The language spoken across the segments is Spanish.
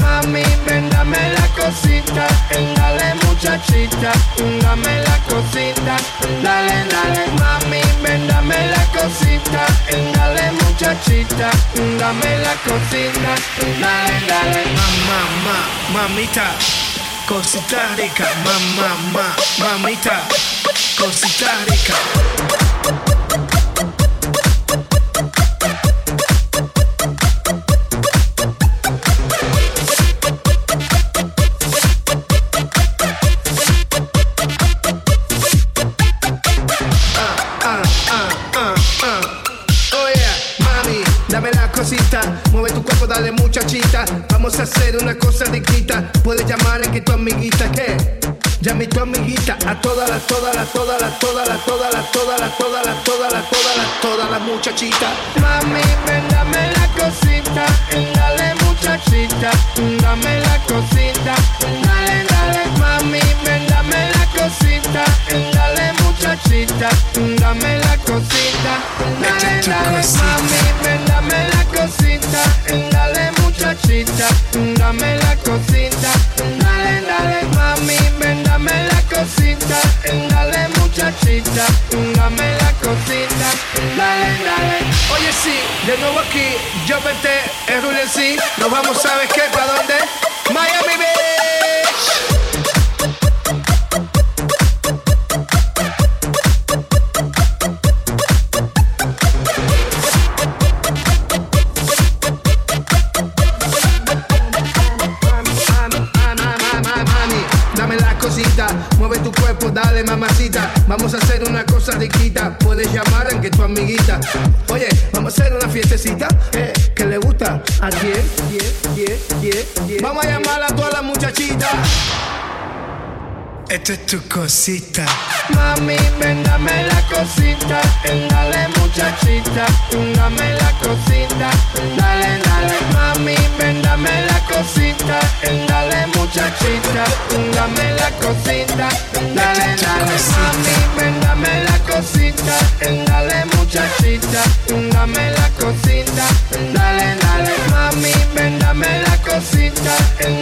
Mami, ven, dame la cosita, dale muchachita, dame la cosita, dale, dale. Mami, ven, dame la cosita, dale muchachita, dame la cosita, dale, dale. Mamá, mamá, mamita, cosita rica, mamá, mamá, mamita, cosita rica. Muchachita. Vamos a hacer una cosa riquita. Puedes llamar a que tu amiguita, ¿qué? Llame tu amiguita a todas las, todas las, todas las, todas las, todas las, todas las, todas las, todas las, todas las, todas las muchachitas. Mami, ven, dame la cosita, dale muchachita, dame la cosita, dale, dale, mami, ven, dame la cosita, dale muchachita, dame la cosita, dale, dale, mami, ven, dame la cosita, la cosita, dale, dale, mami, ven, dame la cosita, dale muchachita, dale, dale. Oye sí, de nuevo aquí, yo vete, es Rule nos vamos ver qué, para dónde, Miami Beach. Vamos a hacer una cosa riquita. Puedes llamar a que tu amiguita. Oye, vamos a hacer una fiestecita. Eh, que le gusta a quién, quién, quién, quién, quién. Vamos a llamar a todas las muchachitas. Esto es tu cosita. Mami, ven, dame la cosita. Dale, muchachita. Dame la cosita. Dale, dale, mami, ven, dame la cosita. Dale, muchachita. Dame la cosita. Dale, dale, mami, ven, dame la cosita. Dale, muchachita. Dame la cosita. Dale, dale, mami, ven, dame la cosita.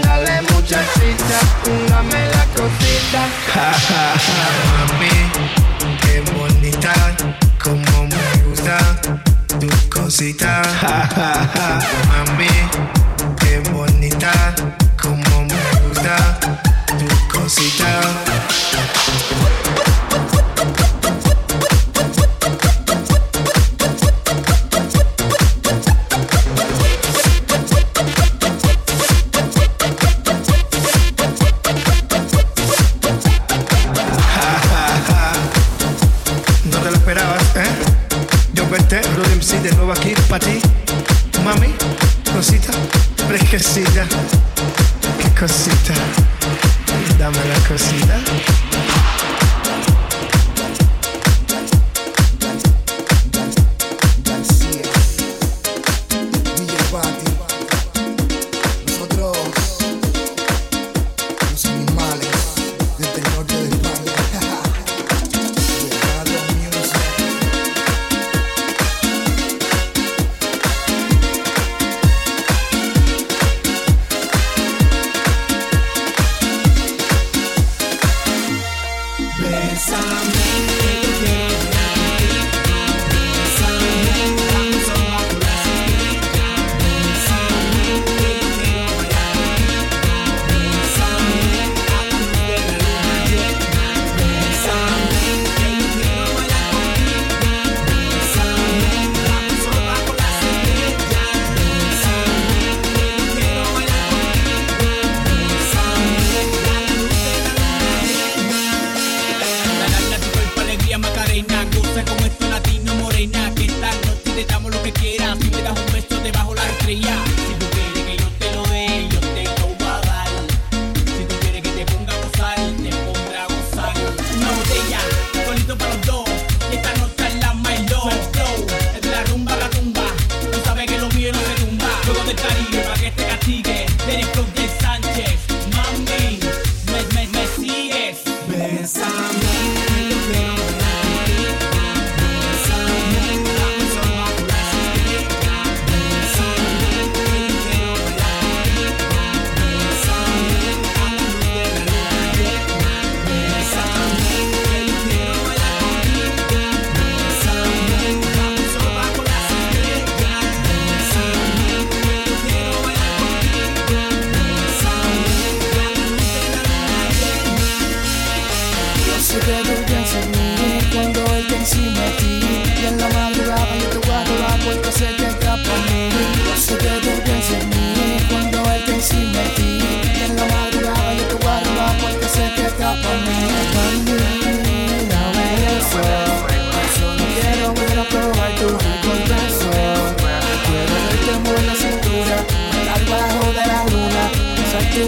Dale, muchachita. Dame la cosita. Mami, qué bonita, como me gusta tu cosita. Mami,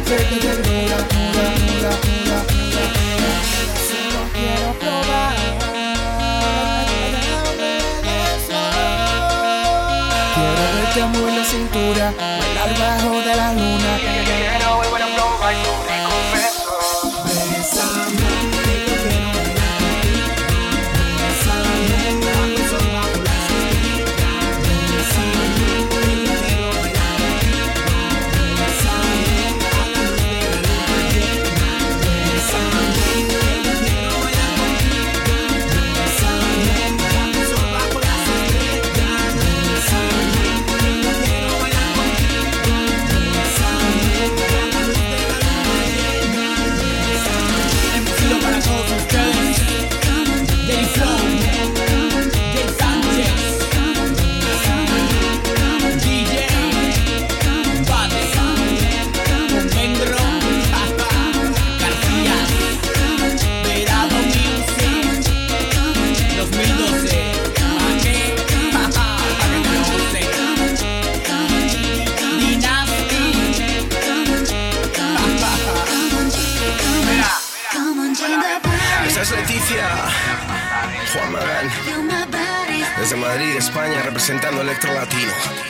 sé que te dura, representando Electro Latino.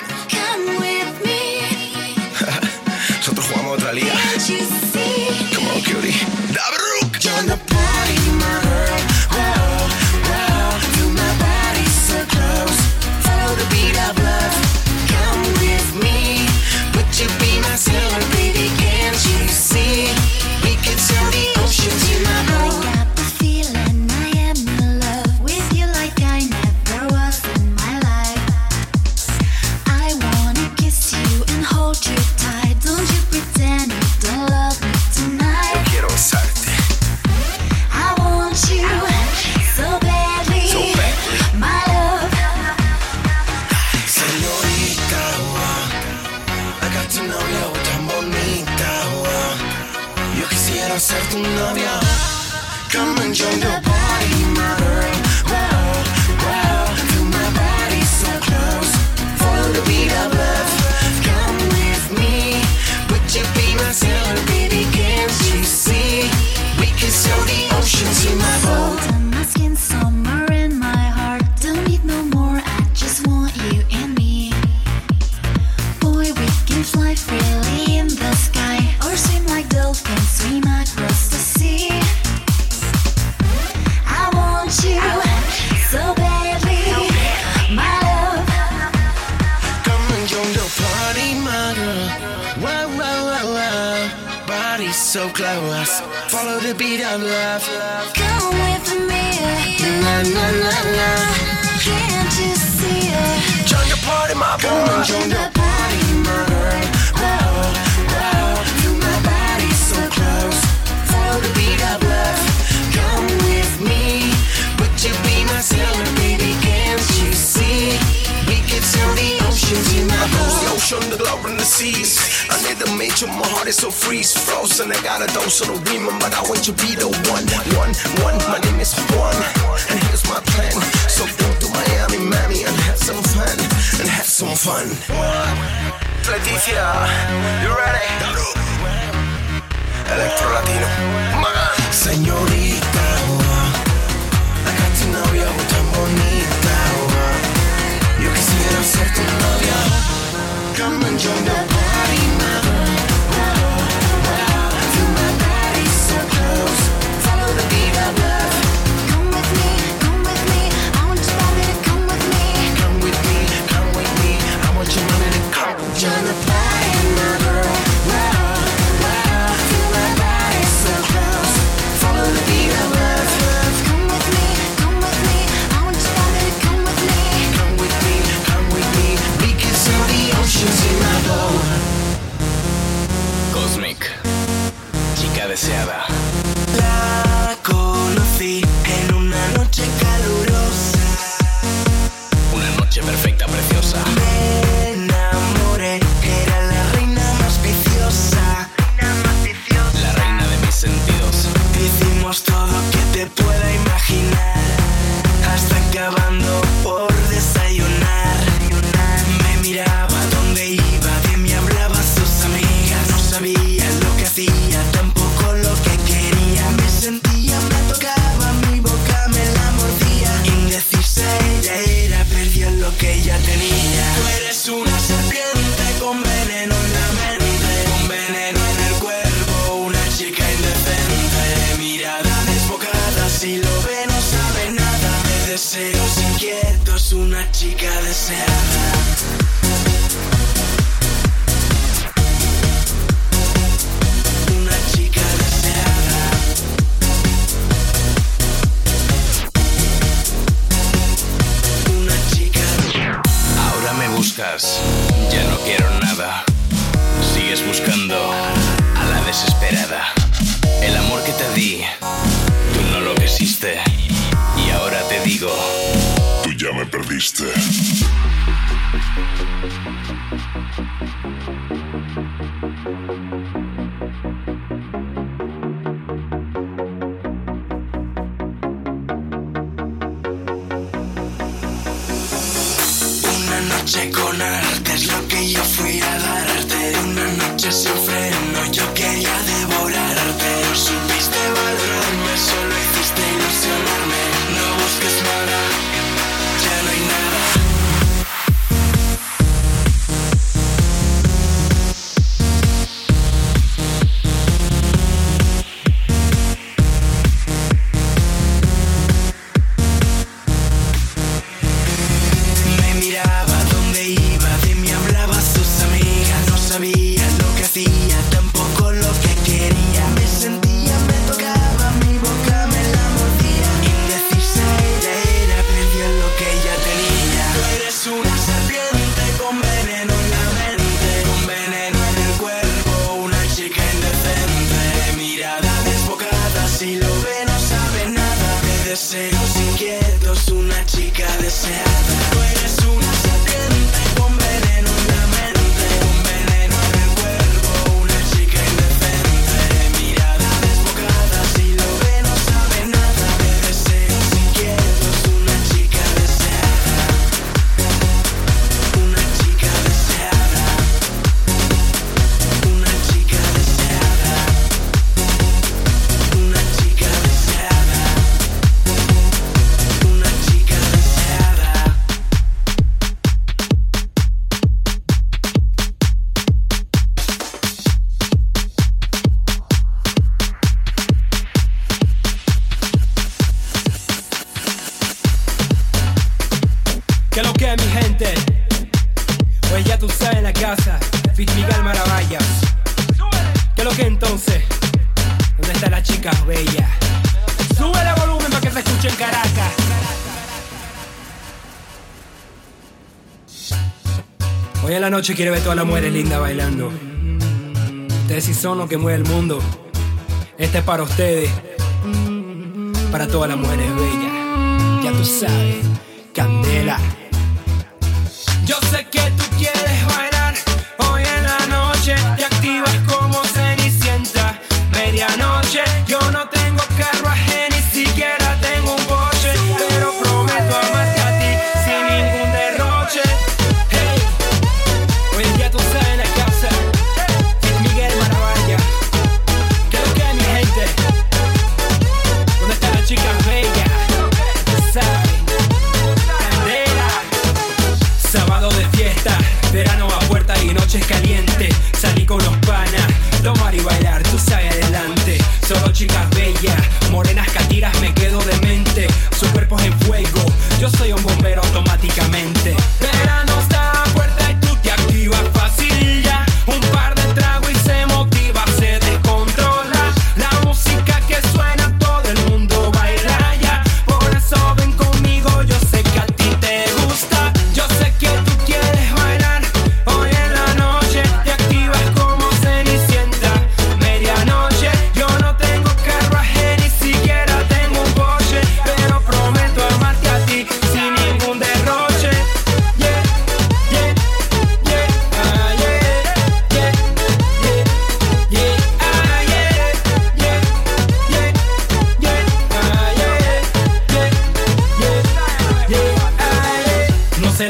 Quiero ver todas las mujeres lindas bailando. Ustedes sí son los que mueve el mundo. Este es para ustedes. Para todas las mujeres bellas. Ya tú sabes. Candela.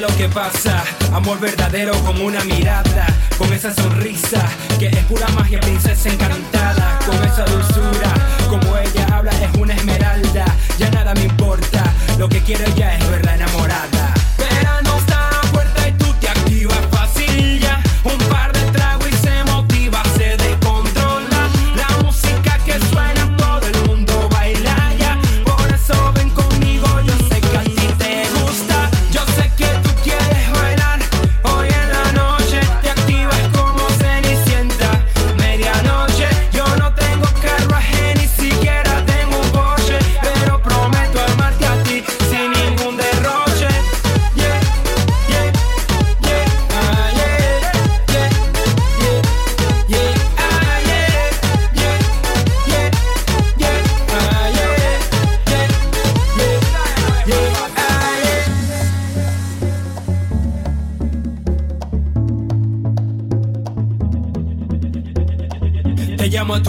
lo que pasa, amor verdadero con una mirada, con esa sonrisa que es pura magia, princesa encantada, con esa dulzura, como ella habla es una esmeralda, ya nada me importa, lo que quiero ya es verla enamorada.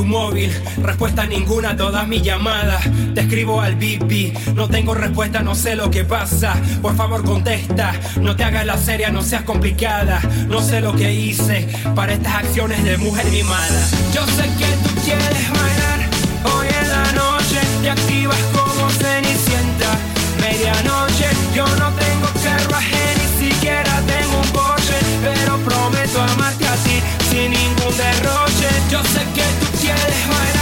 móvil, respuesta ninguna a todas mis llamadas. Te escribo al BP, no tengo respuesta, no sé lo que pasa. Por favor contesta, no te hagas la seria, no seas complicada. No sé lo que hice para estas acciones de mujer mimada. Yo sé que tú quieres bailar, hoy en la noche te activas como cenicienta. Medianoche, yo no tengo carruaje, ni siquiera tengo un coche, pero prometo amarte así, sin ningún derroche. Yo sé Yeah.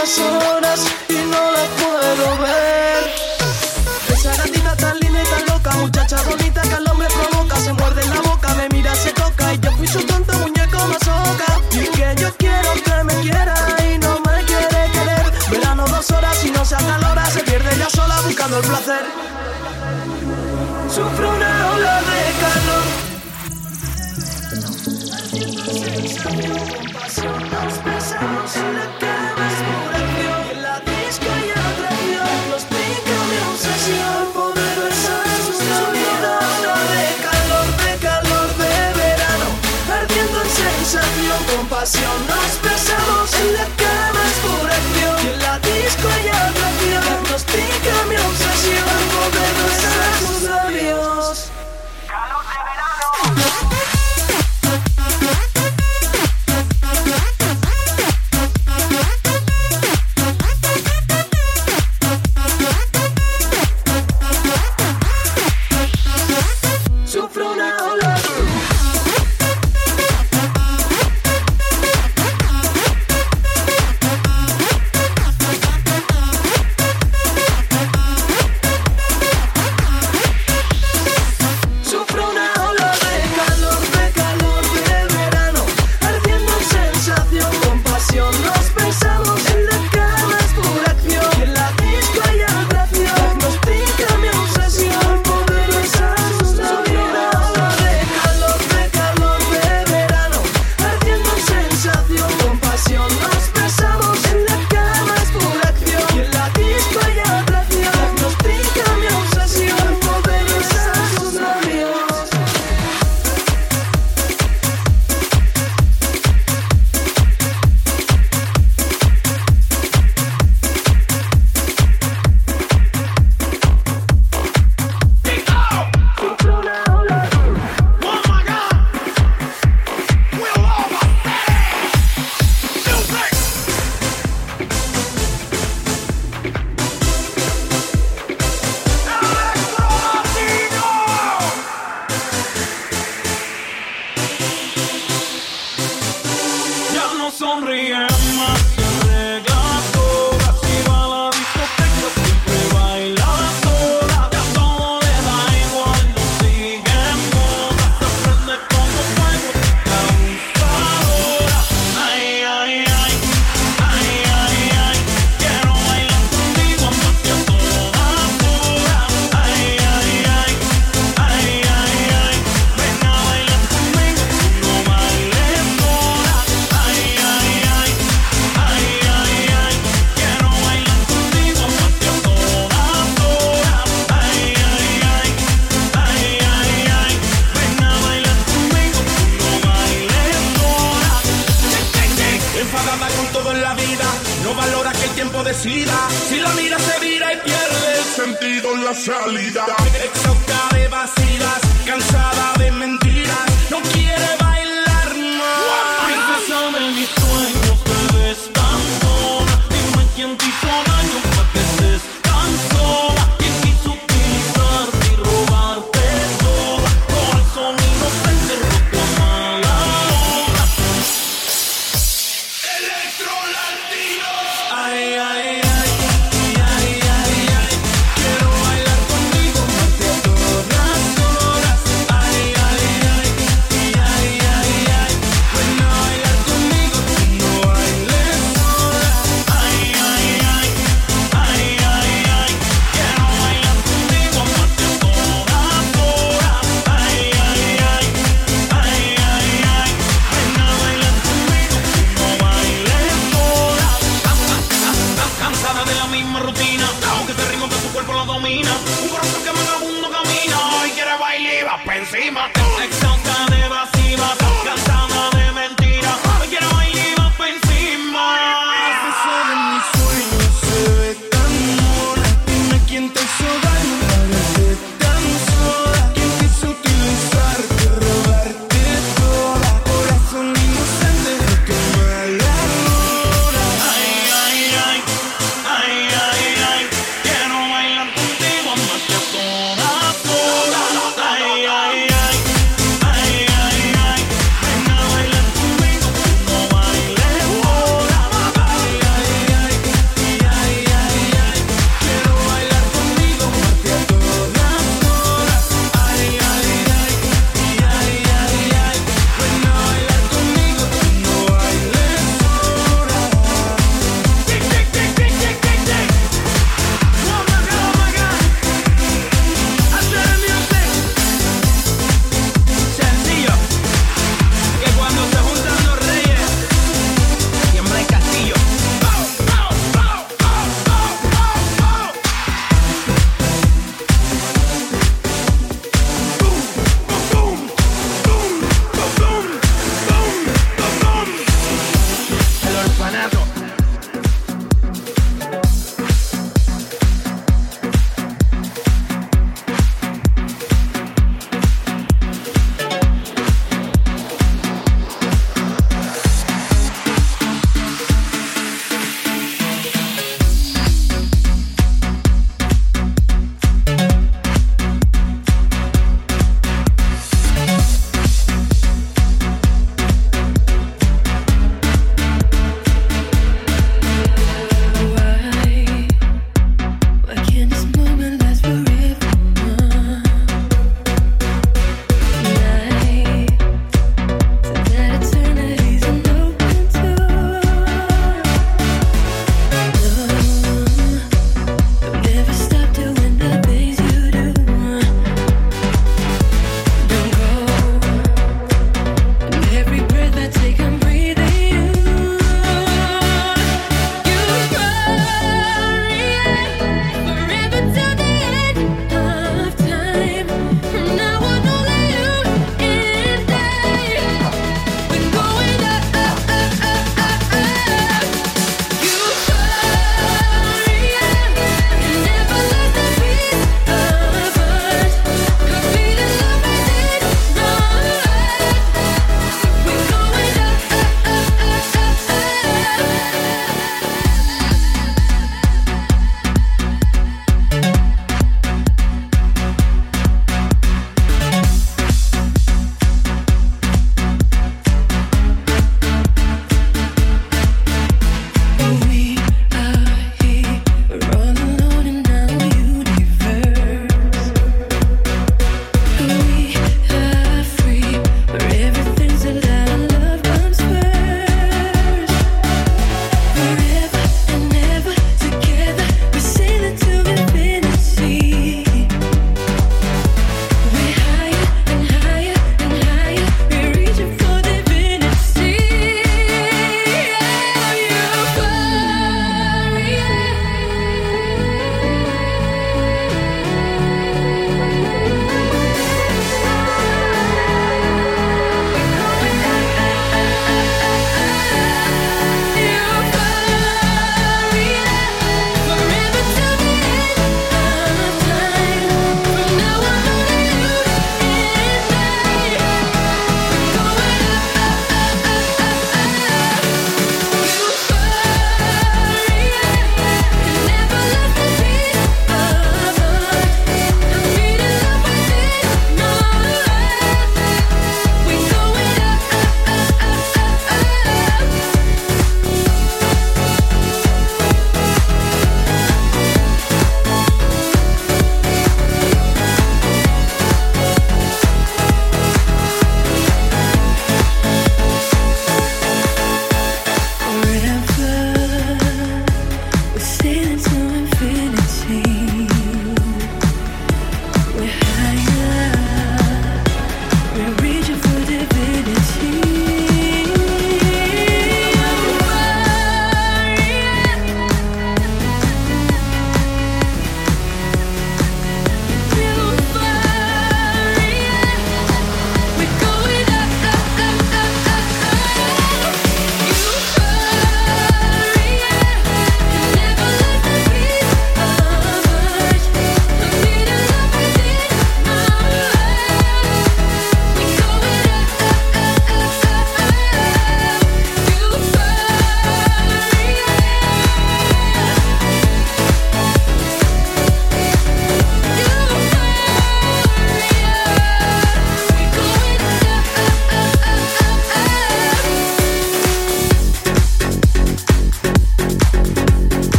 las horas y no la puedo ver. Esa gatita tan linda y tan loca, muchacha bonita que al hombre provoca, se muerde en la boca, me mira, se toca y yo fui su tonto muñeco mazoca. Y que yo quiero que me quiera y no me quiere querer. Verano dos horas y no se acalora, se pierde ya sola buscando el placer. Sufro una ola de calor.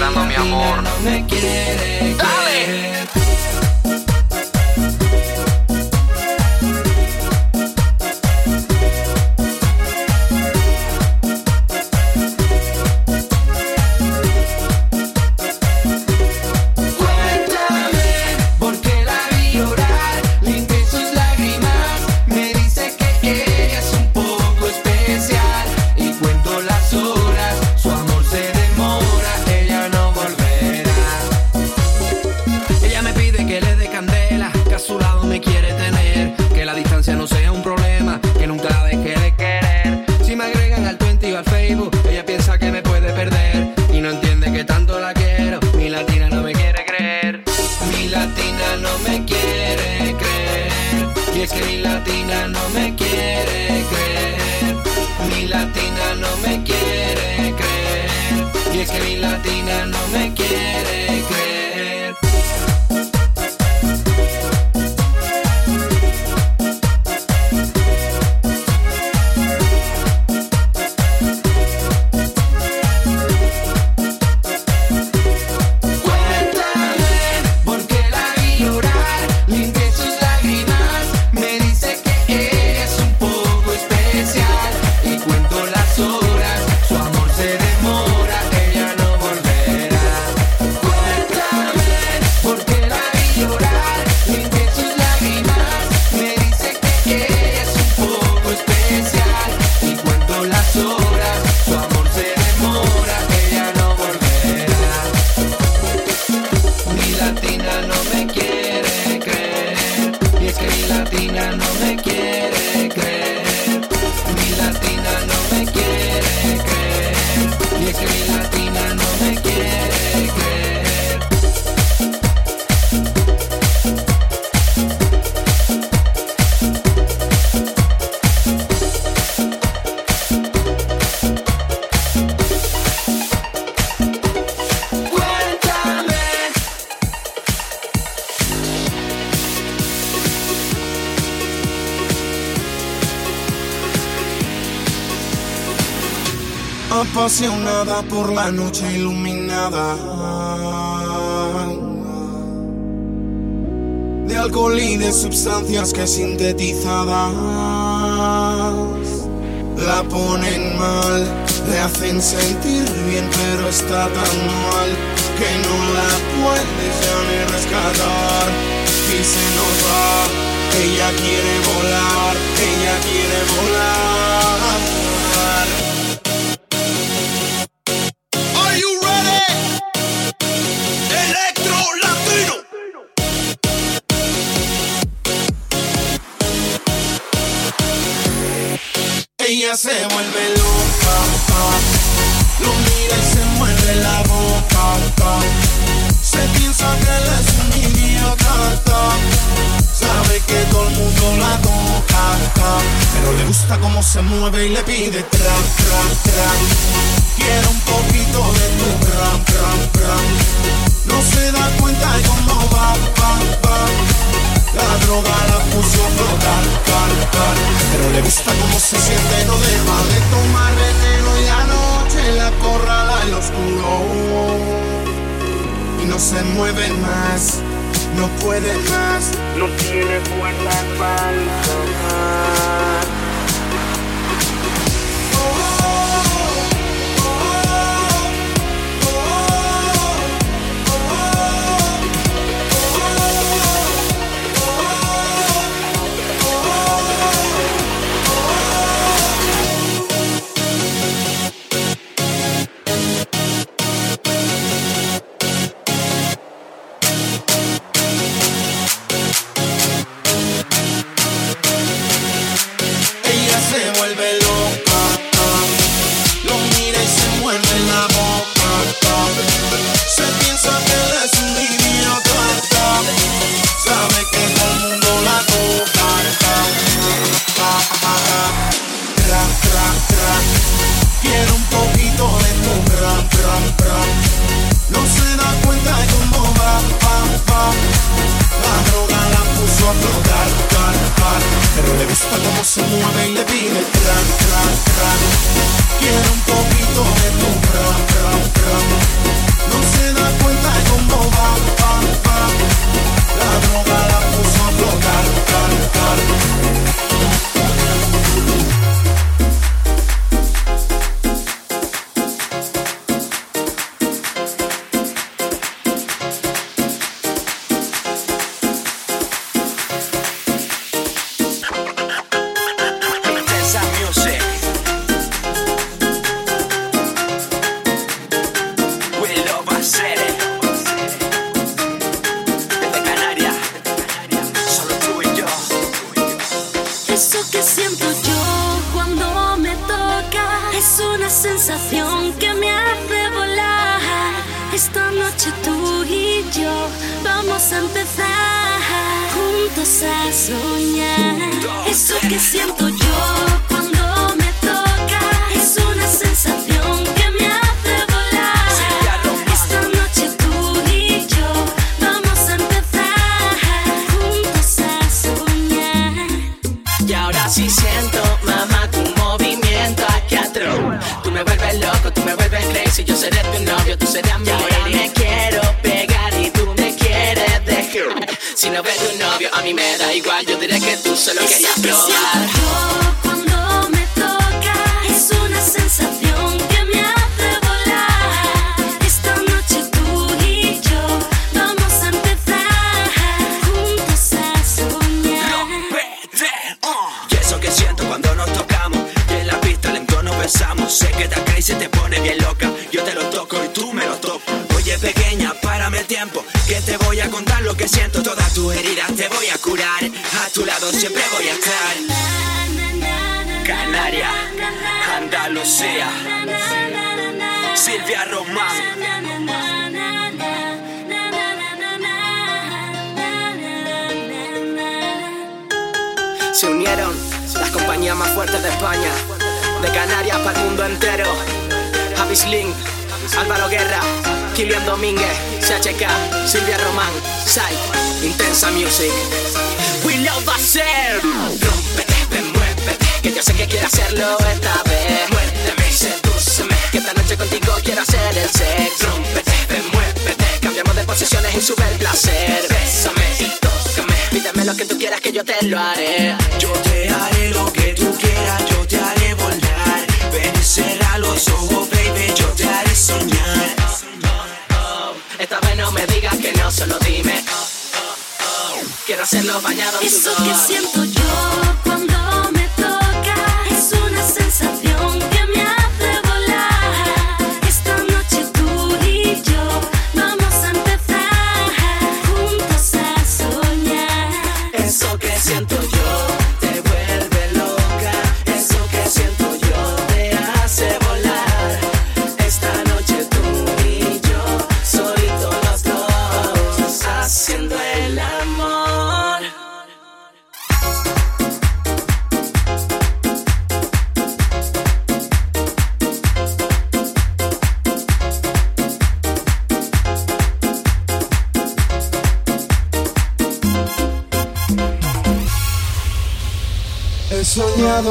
Declarando mi amor. me quiere ¡Dale! por la noche iluminada. De alcohol y de sustancias que sintetizadas la ponen mal, le hacen sentir bien, pero está tan mal que no la puedes ya ni rescatar. Y se nos va, ella quiere volar, ella quiere volar. se vuelve loca. Lo mira y se muerde la boca. Se piensa que él es un idiota. Sabe que todo el mundo la toca. Pero le gusta cómo se mueve y le pide tra, tra, tra. Quiero un poquito de tu ram, ram, ram. No se da cuenta cómo va, va, va. La droga la puso flotar, cal, cal. Pero le gusta cómo se siente, no deja de tomar veneno Y anoche la corrala en lo oscuro. Y no se mueve más, no puede más. No tiene fuerza para digas que no, solo dime. Quiero hacerlo bañado en sudor. Eso que siento yo cuando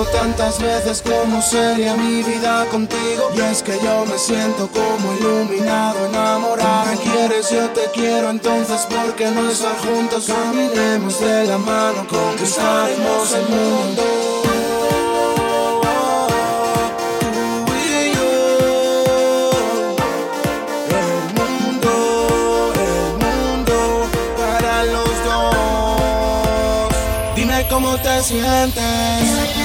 tantas veces cómo sería mi vida contigo Y es que yo me siento como iluminado, enamorado Me quieres, yo te quiero, entonces ¿por qué no estar juntos? Caminemos de la mano, conquistaremos el mundo El mundo El mundo Para los dos Dime cómo te sientes.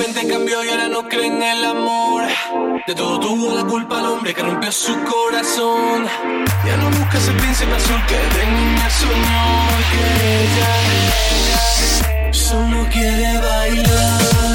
repente cambió y ahora no cree en el amor. De todo tuvo la culpa el hombre que rompió su corazón. Ya no busca ese príncipe azul que de niña soñó. Que ella, ella solo quiere bailar.